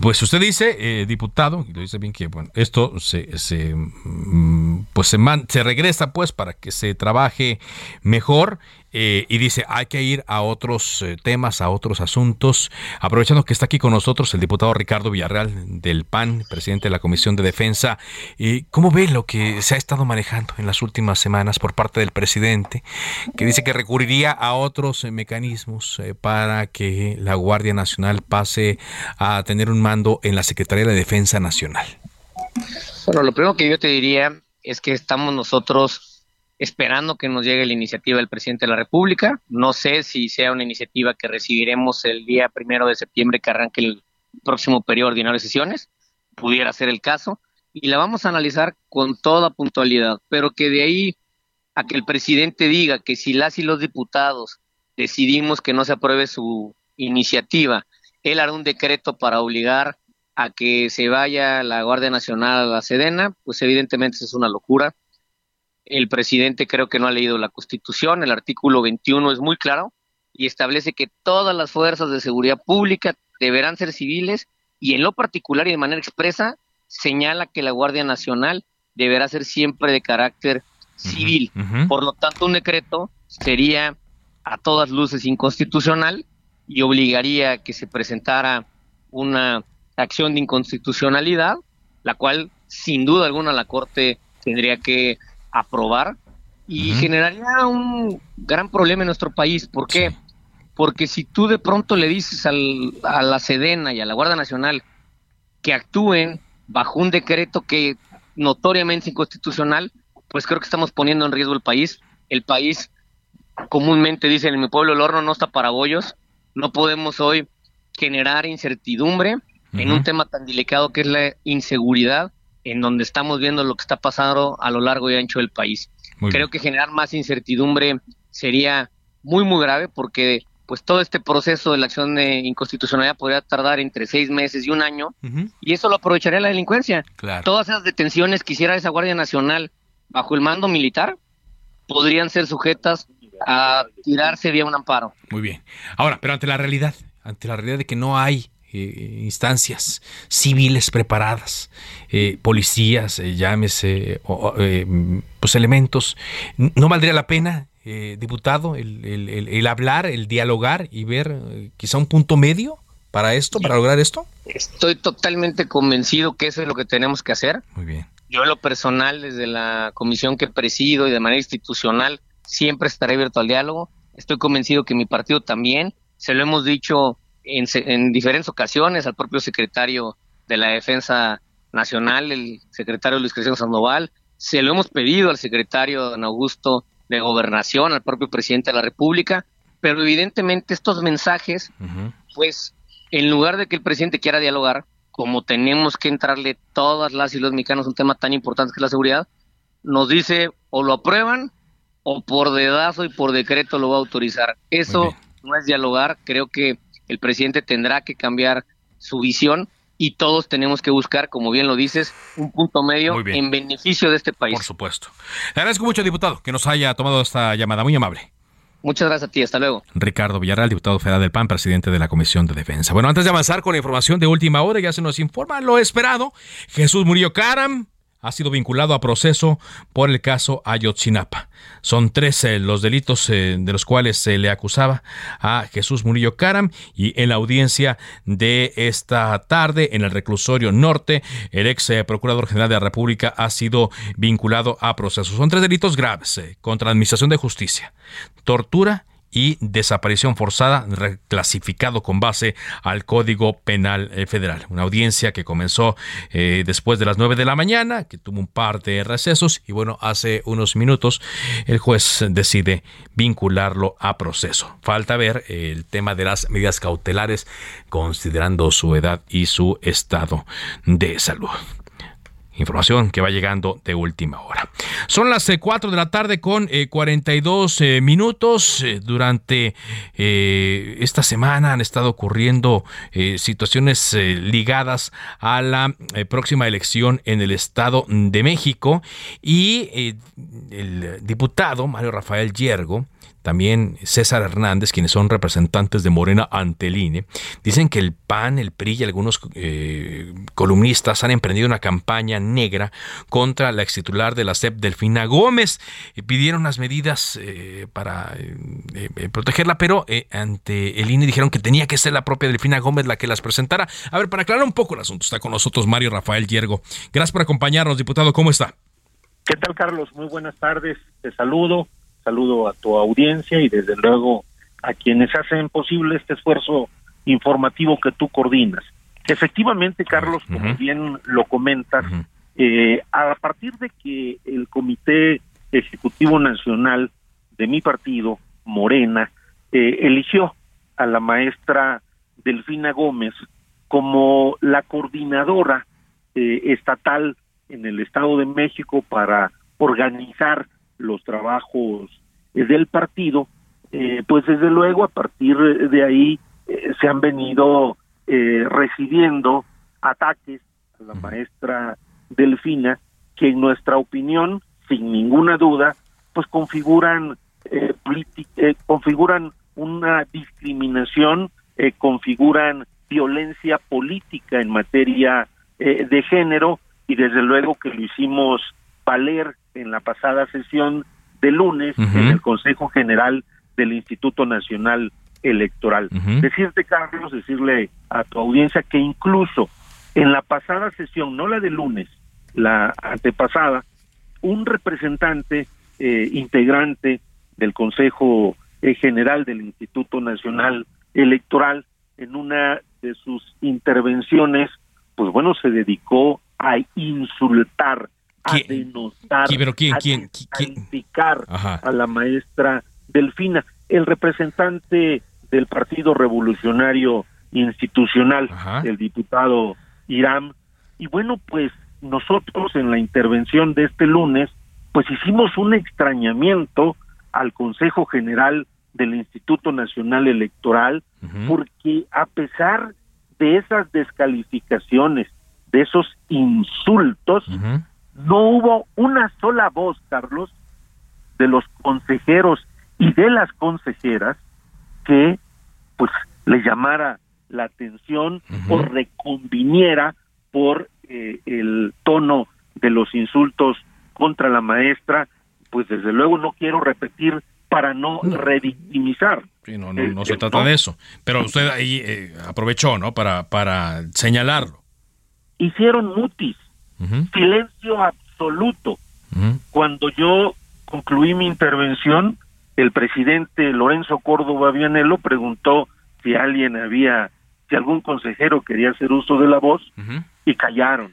Pues usted dice, eh, diputado, y lo dice bien que bueno, esto se, se mm, pues se, regresa pues para que se trabaje mejor eh, y dice, hay que ir a otros eh, temas, a otros asuntos. Aprovechando que está aquí con nosotros el diputado Ricardo Villarreal del PAN, presidente de la Comisión de Defensa, eh, ¿cómo ve lo que se ha estado manejando en las últimas semanas por parte del presidente, que dice que recurriría a otros mecanismos para que la Guardia Nacional pase a tener un mando en la Secretaría de Defensa Nacional?
Bueno, lo primero que yo te diría es que estamos nosotros esperando que nos llegue la iniciativa del presidente de la República. No sé si sea una iniciativa que recibiremos el día primero de septiembre que arranque el próximo periodo ordinario de sesiones, pudiera ser el caso, y la vamos a analizar con toda puntualidad, pero que de ahí a que el presidente diga que si las y los diputados decidimos que no se apruebe su iniciativa, él hará un decreto para obligar a que se vaya la Guardia Nacional a la Sedena, pues evidentemente es una locura. El presidente creo que no ha leído la Constitución, el artículo 21 es muy claro y establece que todas las fuerzas de seguridad pública deberán ser civiles y en lo particular y de manera expresa señala que la Guardia Nacional deberá ser siempre de carácter civil. Por lo tanto, un decreto sería a todas luces inconstitucional y obligaría a que se presentara una acción de inconstitucionalidad, la cual sin duda alguna la Corte tendría que aprobar y generaría un gran problema en nuestro país. ¿Por qué? Porque si tú de pronto le dices al, a la Sedena y a la Guardia Nacional que actúen bajo un decreto que notoriamente es inconstitucional, pues creo que estamos poniendo en riesgo el país. El país comúnmente dicen en mi pueblo el horno no está para bollos. No podemos hoy generar incertidumbre en un tema tan delicado que es la inseguridad, en donde estamos viendo lo que está pasando a lo largo y ancho del país. Creo que generar más incertidumbre sería muy, muy grave porque pues todo este proceso de la acción de inconstitucionalidad podría tardar entre seis meses y un año y eso lo aprovecharía la delincuencia. Todas esas detenciones que hiciera esa Guardia Nacional bajo el mando militar podrían ser sujetas a tirarse vía un amparo.
Muy bien. Ahora, pero ante la realidad, ante la realidad de que no hay eh, instancias civiles preparadas, eh, policías, eh, llámese, pues elementos. ¿No valdría la pena, diputado, el, el, hablar, el dialogar y ver quizá un punto medio para esto, para lograr esto?
Estoy totalmente convencido que eso es lo que tenemos que hacer.
Muy bien.
Yo en lo personal, desde la comisión que presido y de manera institucional, siempre estaré abierto al diálogo. Estoy convencido que mi partido también, se lo hemos dicho en, diferentes ocasiones al propio secretario de la Defensa Nacional, el secretario Luis Cristiano Sandoval, se lo hemos pedido al secretario don Augusto de Gobernación, al propio presidente de la República, pero evidentemente estos mensajes, pues en lugar de que el presidente quiera dialogar, como tenemos que entrarle todas las y los mexicanos un tema tan importante que es la seguridad, nos dice o lo aprueban o por dedazo y por decreto lo va a autorizar. Eso no es dialogar, creo que el presidente tendrá que cambiar su visión y todos tenemos que buscar, como bien lo dices, un punto medio en beneficio de este país.
Por supuesto. Le agradezco mucho, diputado, que nos haya tomado esta llamada. Muy amable.
Muchas gracias a ti, hasta luego.
Ricardo Villarreal, diputado federal del PAN, presidente de la Comisión de Defensa. Bueno, antes de avanzar con la información de última hora, ya se nos informa lo esperado. Jesús Murillo Caram, ha sido vinculado a proceso por el caso Ayotzinapa. Son tres los delitos eh, de los cuales se le acusaba a Jesús Murillo Caram y en la audiencia de esta tarde en el reclusorio norte, el ex eh, procurador general de la República ha sido vinculado a proceso. Son tres delitos graves eh, contra la Administración de Justicia, tortura y desaparición forzada, reclasificado con base al Código Penal eh, Federal. Una audiencia que comenzó eh, después de las 9 de la mañana, que tuvo un par de recesos y bueno, hace unos minutos el juez decide vincularlo a proceso. Falta ver el tema de las medidas cautelares considerando su edad y su estado de salud. Información que va llegando de última hora. Son las 4 eh, de la tarde con 42 eh, eh, minutos. durante esta semana han estado ocurriendo situaciones ligadas a la próxima elección en el Estado de México y el diputado Mario Rafael Yergo también César Hernández, quienes son representantes de Morena ante el INE, dicen que el PAN, el PRI y algunos eh, columnistas han emprendido una campaña negra contra la ex titular de la CEP, Delfina Gómez. y pidieron unas medidas eh, para eh, protegerla, pero ante el INE dijeron que tenía que ser la propia Delfina Gómez la que las presentara. A ver, para aclarar un poco el asunto, está con nosotros Mario Rafael Yergo. Gracias por acompañarnos, diputado. ¿Cómo está?
¿Qué tal, Carlos? Muy buenas tardes. Te saludo saludo a tu audiencia y desde luego a quienes hacen posible este esfuerzo informativo que tú coordinas. Efectivamente, Carlos, como bien lo comentas, eh, a partir de que el Comité Ejecutivo Nacional de mi partido, Morena, eh, eligió a la maestra Delfina Gómez como la coordinadora eh, estatal en el Estado de México para organizar los trabajos eh, del partido, eh, pues desde luego a partir de ahí se han venido recibiendo ataques a la maestra Delfina, que en nuestra opinión, sin ninguna duda, pues configuran configuran una discriminación, configuran violencia política en materia eh, de género y desde luego que lo hicimos valer en la pasada sesión de lunes en el Consejo General del Instituto Nacional Electoral. Decirte, Carlos, decirle a tu audiencia que incluso en la pasada sesión, no la de lunes, la antepasada, un representante eh, integrante del Consejo eh, General del Instituto Nacional Electoral, en una de sus intervenciones, pues bueno, se dedicó a insultar, a denostar, a criticar a la maestra Delfina. El representante del Partido Revolucionario Institucional, el diputado Irán, y bueno, pues nosotros en la intervención de este lunes, pues hicimos un extrañamiento al Consejo General del Instituto Nacional Electoral, porque a pesar de esas descalificaciones, de esos insultos, no hubo una sola voz, Carlos, de los consejeros y de las consejeras que pues le llamara la atención o reconviniera por eh, el tono de los insultos contra la maestra, pues desde luego no quiero repetir para no, revictimizar.
no, no, se trata de eso. Pero usted ahí eh, aprovechó, ¿no? Para, para señalarlo.
Hicieron mutis, silencio absoluto. Cuando yo concluí mi intervención, el presidente Lorenzo Córdoba Vianelo preguntó si alguien había, si algún consejero quería hacer uso de la voz y callaron,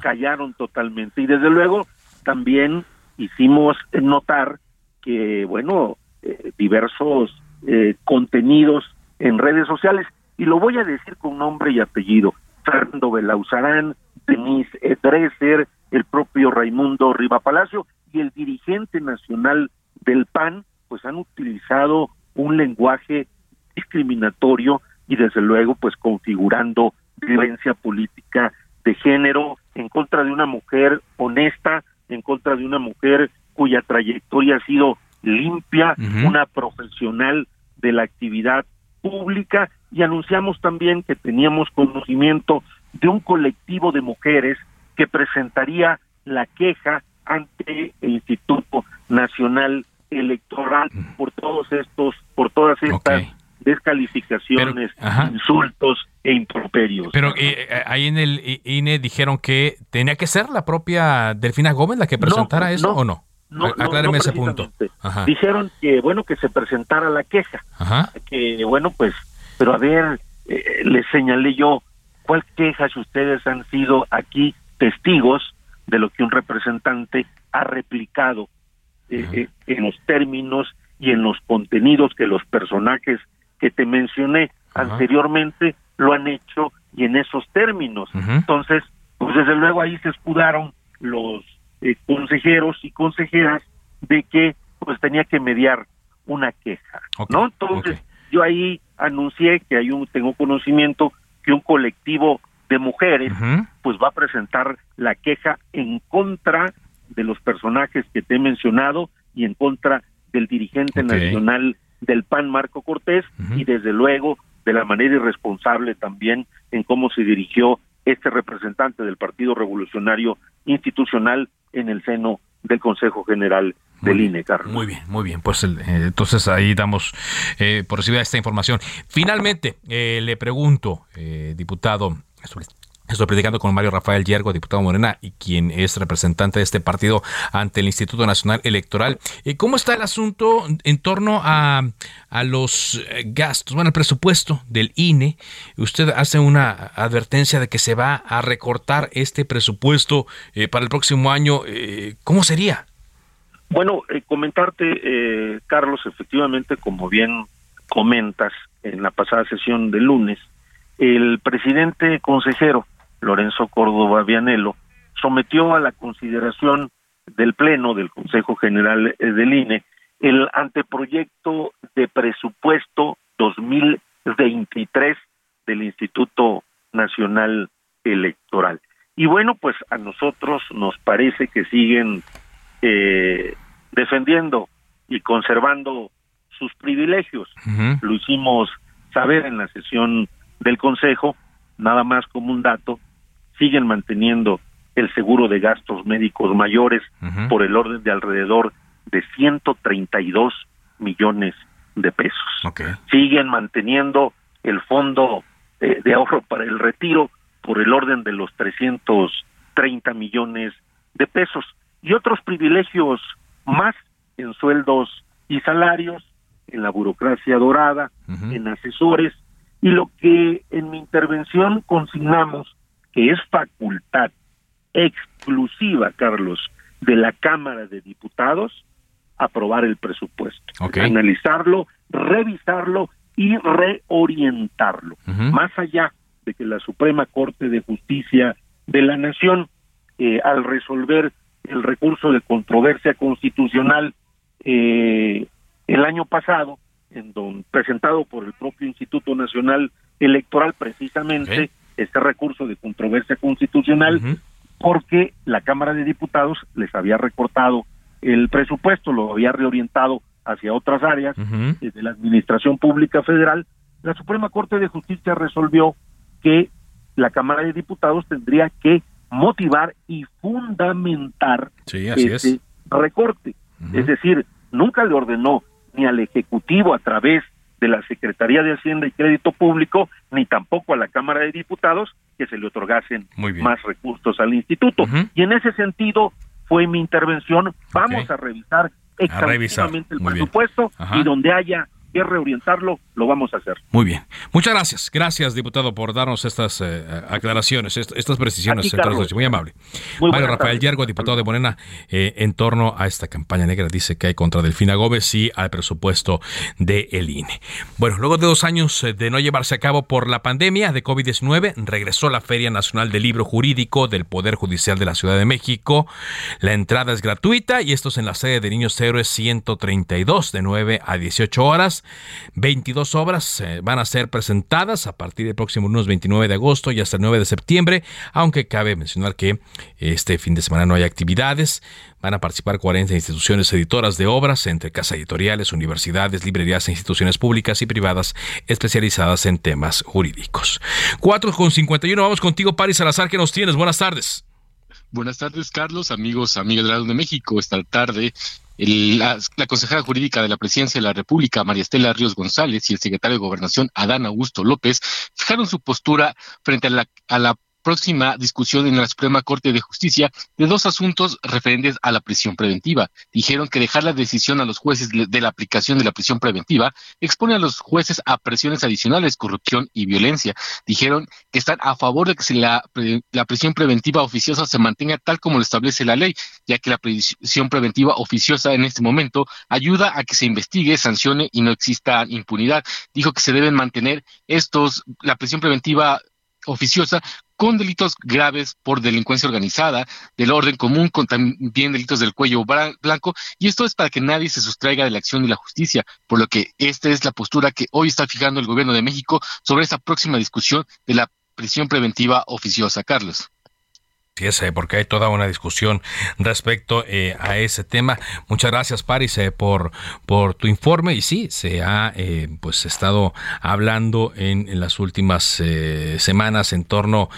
callaron totalmente. Y desde luego también hicimos notar que, bueno, eh, diversos eh, contenidos en redes sociales, y lo voy a decir con nombre y apellido, Fernando Belauzarán, Denise Dresser, el propio Raimundo Riva Palacio y el dirigente nacional del PAN, pues han utilizado un lenguaje discriminatorio y desde luego pues configurando violencia política de género en contra de una mujer honesta, en contra de una mujer cuya trayectoria ha sido limpia, una profesional de la actividad pública. Y anunciamos también que teníamos conocimiento de un colectivo de mujeres que presentaría la queja ante el Instituto Nacional Electoral por todos estos, por todas estas descalificaciones, insultos e improperios.
Pero eh, eh, ahí en el INE dijeron que tenía que ser la propia Delfina Gómez la que presentara eso o no. No, Acláreme ese punto.
Dijeron que, bueno, que se presentara la queja. Que, bueno, pues, pero a ver, eh, les señalé yo, ¿cuál queja si ustedes han sido aquí testigos de lo que un representante ha replicado eh, eh, en los términos y en los contenidos que los personajes que te mencioné anteriormente lo han hecho y en esos términos. Entonces, pues desde luego ahí se escudaron los eh, consejeros y consejeras de que pues tenía que mediar una queja, ¿no? Entonces yo ahí anuncié que hay un tengo conocimiento que un colectivo de mujeres pues va a presentar la queja en contra de los personajes que te he mencionado y en contra del dirigente nacional del PAN Marco Cortés y desde luego de la manera irresponsable también en cómo se dirigió este representante del Partido Revolucionario Institucional en el seno del Consejo General del INE, Carlos.
Muy bien, muy bien. Pues eh, entonces ahí damos eh, por recibida esta información. Finalmente, eh, le pregunto, diputado, Estoy platicando con Mario Rafael Yergo, diputado Morena, y quien es representante de este partido ante el Instituto Nacional Electoral. Eh, ¿Cómo está el asunto en torno a, los eh, gastos, bueno, el presupuesto del INE? Usted hace una advertencia de que se va a recortar este presupuesto eh, para el próximo año. ¿Cómo sería?
Bueno, comentarte, Carlos, efectivamente, como bien comentas en la pasada sesión de lunes, el presidente consejero Lorenzo Córdoba Vianelo sometió a la consideración del Pleno del Consejo General del INE el anteproyecto de presupuesto 2023 del Instituto Nacional Electoral. Y bueno, pues a nosotros nos parece que siguen eh, defendiendo y conservando sus privilegios. Lo hicimos saber en la sesión del Consejo, nada más como un dato, siguen manteniendo el seguro de gastos médicos mayores por el orden de alrededor de 132 millones de pesos. Siguen manteniendo el fondo eh, de ahorro para el retiro por el orden de los 330 millones de pesos y otros privilegios más en sueldos y salarios, en la burocracia dorada, en asesores, y lo que en mi intervención consignamos que es facultad exclusiva, Carlos, de la Cámara de Diputados, aprobar el presupuesto, analizarlo, revisarlo y reorientarlo, más allá de que la Suprema Corte de Justicia de la Nación, eh, al resolver el recurso de controversia constitucional eh, el año pasado, en don, presentado por el propio Instituto Nacional Electoral, precisamente este recurso de controversia constitucional, porque la Cámara de Diputados les había recortado el presupuesto, lo había reorientado hacia otras áreas de la Administración Pública Federal. La Suprema Corte de Justicia resolvió que la Cámara de Diputados tendría que motivar y fundamentar ese recorte. Es decir, nunca le ordenó ni al Ejecutivo a través de la Secretaría de Hacienda y Crédito Público, ni tampoco a la Cámara de Diputados que se le otorgasen más recursos al instituto. Y en ese sentido fue mi intervención. Vamos a revisar exactamente el presupuesto y donde haya que reorientarlo, lo vamos a hacer.
Muy bien. Muchas gracias. Gracias, diputado, por darnos estas eh, aclaraciones, estas precisiones. Muy amable. Mario Rafael Yergo, diputado de Morena, eh, en torno a esta campaña negra, dice que hay contra Delfina Gómez y al presupuesto de el INE. Bueno, luego de dos años eh, de no llevarse a cabo por la pandemia de COVID-19, regresó la Feria Nacional del Libro Jurídico del Poder Judicial de la Ciudad de México. La entrada es gratuita y esto es en la sede de Niños Héroes 132, de 9 a 18 horas. 22 obras eh, van a ser presentadas a partir del próximo lunes 29 de agosto y hasta el 9 de septiembre, aunque cabe mencionar que este fin de semana no hay actividades. Van a participar 40 instituciones editoras de obras, entre casas editoriales, universidades, librerías e instituciones públicas y privadas especializadas en temas jurídicos. 4 con 51, vamos contigo, Paris Salazar, ¿qué nos tienes? Buenas tardes.
Buenas tardes, Carlos, amigos, amigas de la de México. Esta tarde la, consejera jurídica de la Presidencia de la República, María Estela Ríos González, y el secretario de Gobernación, Adán Augusto López, fijaron su postura frente a la, a la próxima discusión en la Suprema Corte de Justicia de dos asuntos referentes a la prisión preventiva. Dijeron que dejar la decisión a los jueces de la aplicación de la prisión preventiva expone a los jueces a presiones adicionales, corrupción y violencia. Dijeron que están a favor de que la, la prisión preventiva oficiosa se mantenga tal como lo establece la ley, ya que la prisión preventiva oficiosa en este momento ayuda a que se investigue, sancione y no exista impunidad. Dijo que se deben mantener estos, la prisión preventiva oficiosa con delitos graves por delincuencia organizada, del orden común, con también delitos del cuello blanco, y esto es para que nadie se sustraiga de la acción y la justicia, por lo que esta es la postura que hoy está fijando el gobierno de México sobre esta próxima discusión de la prisión preventiva oficiosa. Carlos.
Eh, porque hay toda una discusión respecto eh, a ese tema. Muchas gracias, Paris, eh, por, por tu informe. Y sí, se ha pues estado hablando en, las últimas semanas en torno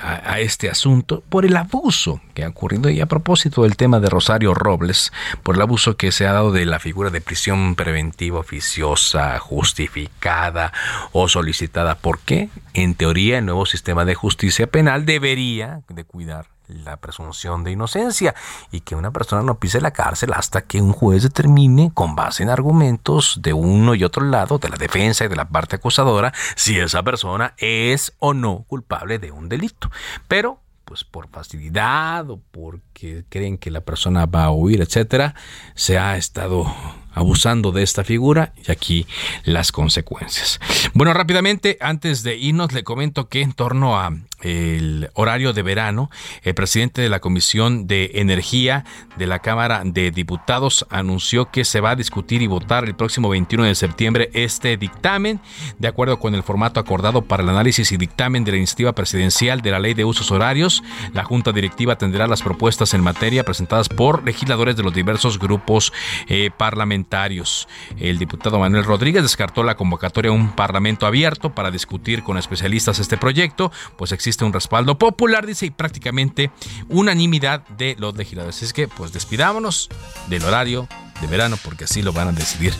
a, este asunto por el abuso que ha ocurrido. Y a propósito del tema de Rosario Robles, por el abuso que se ha dado de la figura de prisión preventiva oficiosa, justificada o solicitada. ¿Por qué? En teoría, el nuevo sistema de justicia penal debería de la presunción de inocencia y que una persona no pise la cárcel hasta que un juez determine, con base en argumentos de uno y otro lado, de la defensa y de la parte acusadora, si esa persona es o no culpable de un delito. Pero pues por facilidad o porque creen que la persona va a huir, etcétera, se ha estado abusando de esta figura y aquí las consecuencias. Bueno, rápidamente, antes de irnos, le comento que en torno a el horario de verano, el presidente de la Comisión de Energía de la Cámara de Diputados anunció que se va a discutir y votar el próximo 21 de septiembre este dictamen, de acuerdo con el formato acordado para el análisis y dictamen de la iniciativa presidencial de la Ley de Usos Horarios. La Junta Directiva tendrá las propuestas en materia presentadas por legisladores de los diversos grupos eh, parlamentarios. El diputado Manuel Rodríguez descartó la convocatoria a un parlamento abierto para discutir con especialistas este proyecto, pues existe existe un respaldo popular, dice, y prácticamente unanimidad de los legisladores. Es que, pues despidámonos del horario de verano, porque así lo van a decidir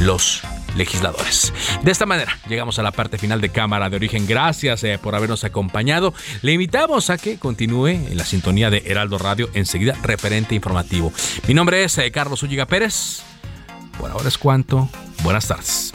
los legisladores. De esta manera, llegamos a la parte final de Cámara de Origen. Gracias eh, por habernos acompañado. Le invitamos a que continúe en la sintonía de Heraldo Radio, enseguida referente informativo. Mi nombre es eh, Carlos Ulliga Pérez. Por ahora es cuanto. Buenas tardes.